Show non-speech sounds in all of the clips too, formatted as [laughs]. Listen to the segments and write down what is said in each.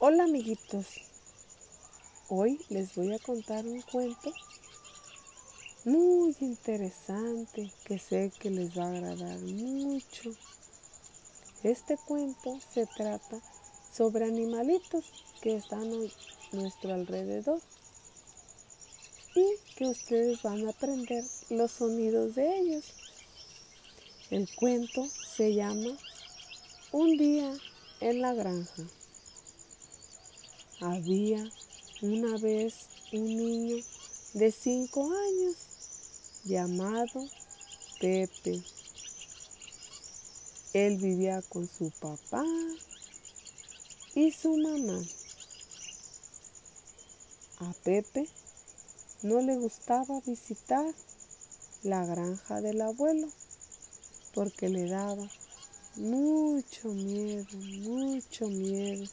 Hola amiguitos, hoy les voy a contar un cuento muy interesante que sé que les va a agradar mucho. Este cuento se trata sobre animalitos que están a nuestro alrededor y que ustedes van a aprender los sonidos de ellos. El cuento se llama Un día en la granja. Había una vez un niño de cinco años llamado Pepe. Él vivía con su papá y su mamá. A Pepe no le gustaba visitar la granja del abuelo porque le daba mucho miedo, mucho miedo.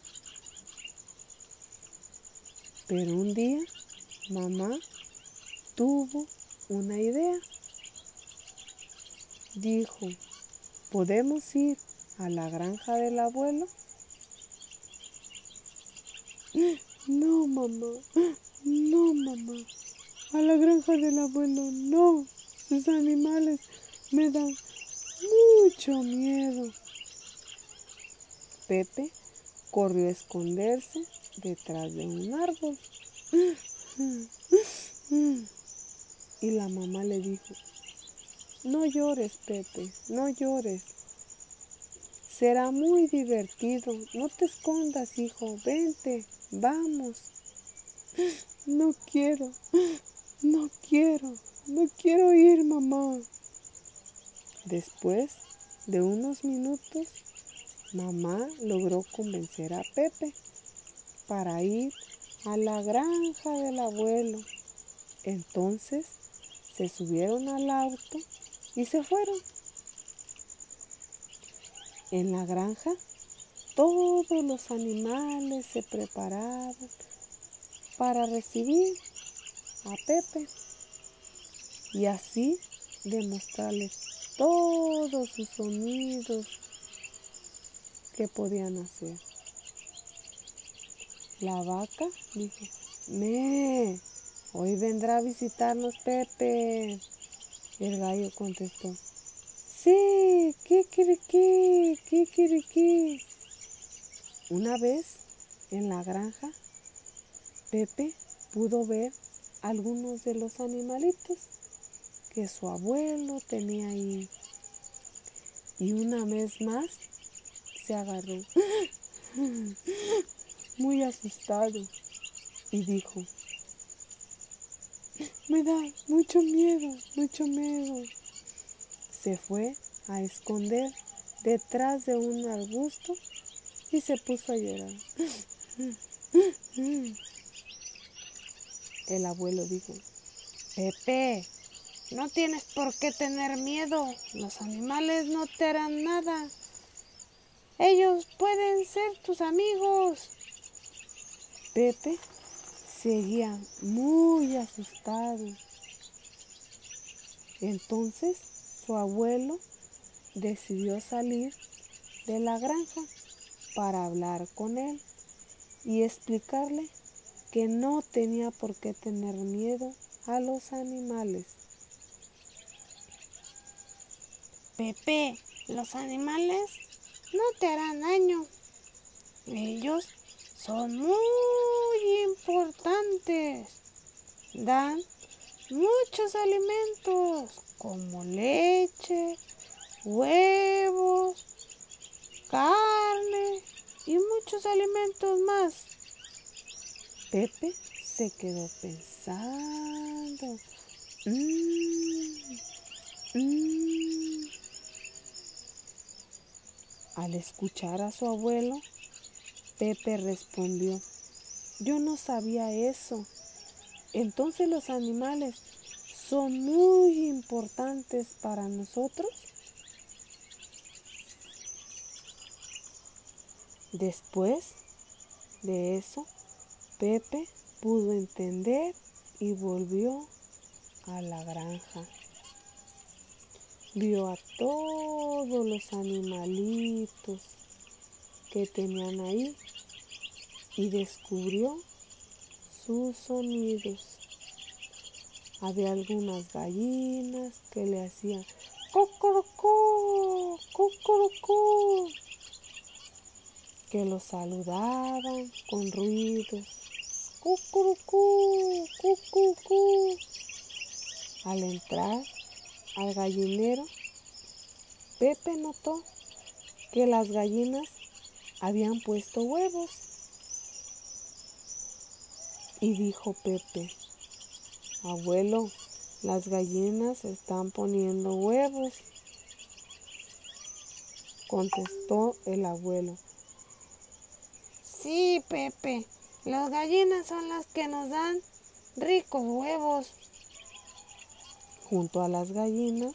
Pero un día mamá tuvo una idea. Dijo, ¿podemos ir a la granja del abuelo? No, mamá, no, mamá, a la granja del abuelo no, sus animales me dan mucho miedo. Pepe corrió a esconderse detrás de un árbol. Y la mamá le dijo, no llores, Pepe, no llores. Será muy divertido. No te escondas, hijo. Vente, vamos. No quiero, no quiero, no quiero ir, mamá. Después de unos minutos, mamá logró convencer a Pepe para ir a la granja del abuelo. Entonces se subieron al auto y se fueron. En la granja todos los animales se preparaban para recibir a Pepe y así demostrarles todos sus sonidos que podían hacer. La vaca dijo, me, hoy vendrá a visitarnos Pepe. El gallo contestó, sí, kikiriki, kikiriki. Una vez en la granja, Pepe pudo ver algunos de los animalitos que su abuelo tenía ahí. Y una vez más se agarró [laughs] muy asustado y dijo, me da mucho miedo, mucho miedo. Se fue a esconder detrás de un arbusto y se puso a llorar. [laughs] El abuelo dijo, Pepe, no tienes por qué tener miedo. Los animales no te harán nada. Ellos pueden ser tus amigos. Pepe seguía muy asustado. Entonces su abuelo decidió salir de la granja para hablar con él y explicarle que no tenía por qué tener miedo a los animales. Pepe, los animales no te harán daño. Ellos son muy importantes. Dan muchos alimentos como leche, huevos, carne y muchos alimentos más. Pepe se quedó pensando. Mm, mm. Al escuchar a su abuelo, Pepe respondió, yo no sabía eso. Entonces los animales son muy importantes para nosotros. Después de eso, Pepe pudo entender y volvió a la granja. Vio a todos los animalitos que tenían ahí y descubrió sus sonidos. Había algunas gallinas que le hacían cocorocó, cocorocó, que lo saludaban con ruidos. Cucurucú, cucucú. Al entrar al gallinero, Pepe notó que las gallinas habían puesto huevos. Y dijo Pepe, abuelo, las gallinas están poniendo huevos. Contestó el abuelo. Sí, Pepe, las gallinas son las que nos dan ricos huevos. Junto a las gallinas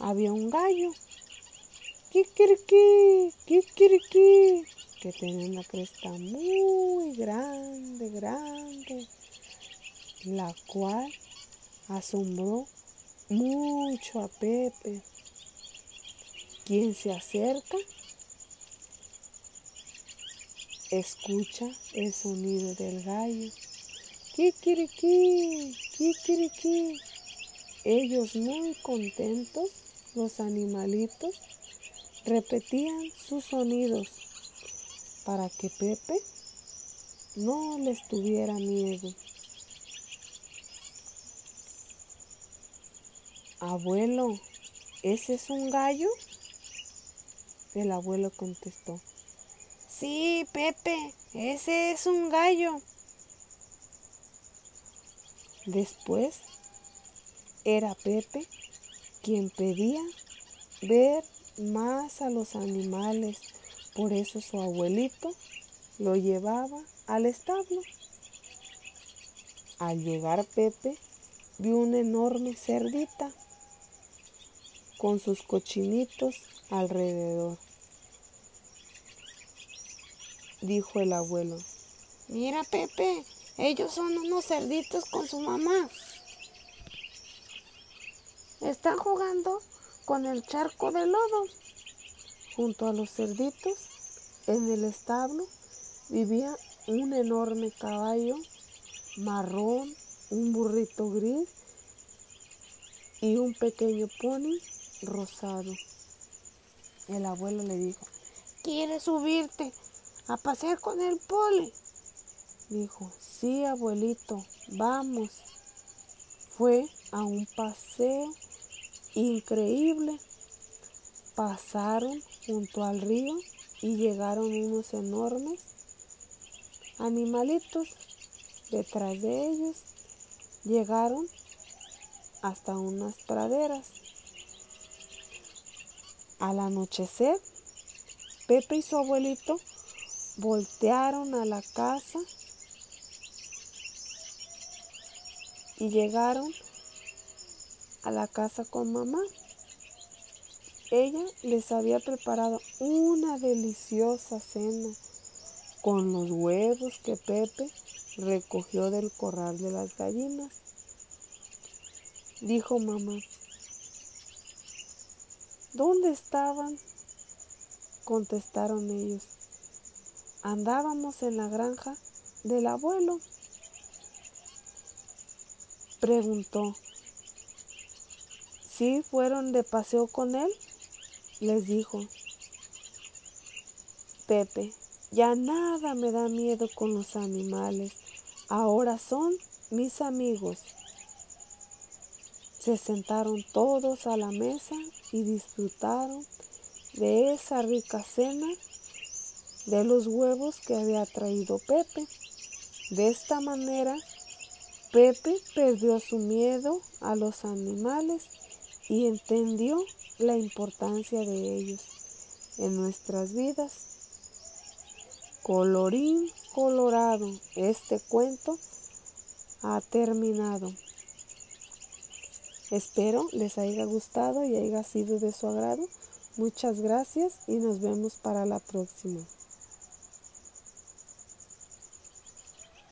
había un gallo. Kikiriki, kikiriki, que tenía una cresta muy grande, grande, la cual asombró mucho a Pepe, quien se acerca, escucha el sonido del gallo. Kikiriki, kikiriki. Ellos muy contentos, los animalitos, repetían sus sonidos para que Pepe no les tuviera miedo. Abuelo, ¿ese es un gallo? El abuelo contestó. Sí, Pepe, ese es un gallo. Después era Pepe quien pedía ver más a los animales, por eso su abuelito lo llevaba al establo. Al llegar Pepe vio una enorme cerdita con sus cochinitos alrededor. Dijo el abuelo. Mira, Pepe, ellos son unos cerditos con su mamá. Están jugando con el charco de lodo. Junto a los cerditos, en el establo, vivía un enorme caballo marrón, un burrito gris y un pequeño pony rosado. El abuelo le dijo, ¿quieres subirte a pasear con el poli? Dijo, sí, abuelito, vamos. Fue a un paseo increíble. Pasaron junto al río y llegaron unos enormes animalitos. Detrás de ellos llegaron hasta unas praderas. Al anochecer, Pepe y su abuelito voltearon a la casa y llegaron a la casa con mamá. Ella les había preparado una deliciosa cena con los huevos que Pepe recogió del corral de las gallinas. Dijo mamá, ¿dónde estaban? Contestaron ellos, andábamos en la granja del abuelo. Preguntó, ¿sí fueron de paseo con él? Les dijo, Pepe, ya nada me da miedo con los animales, ahora son mis amigos. Se sentaron todos a la mesa y disfrutaron de esa rica cena de los huevos que había traído Pepe. De esta manera, Pepe perdió su miedo a los animales y entendió la importancia de ellos en nuestras vidas. Colorín colorado, este cuento ha terminado. Espero les haya gustado y haya sido de su agrado. Muchas gracias y nos vemos para la próxima.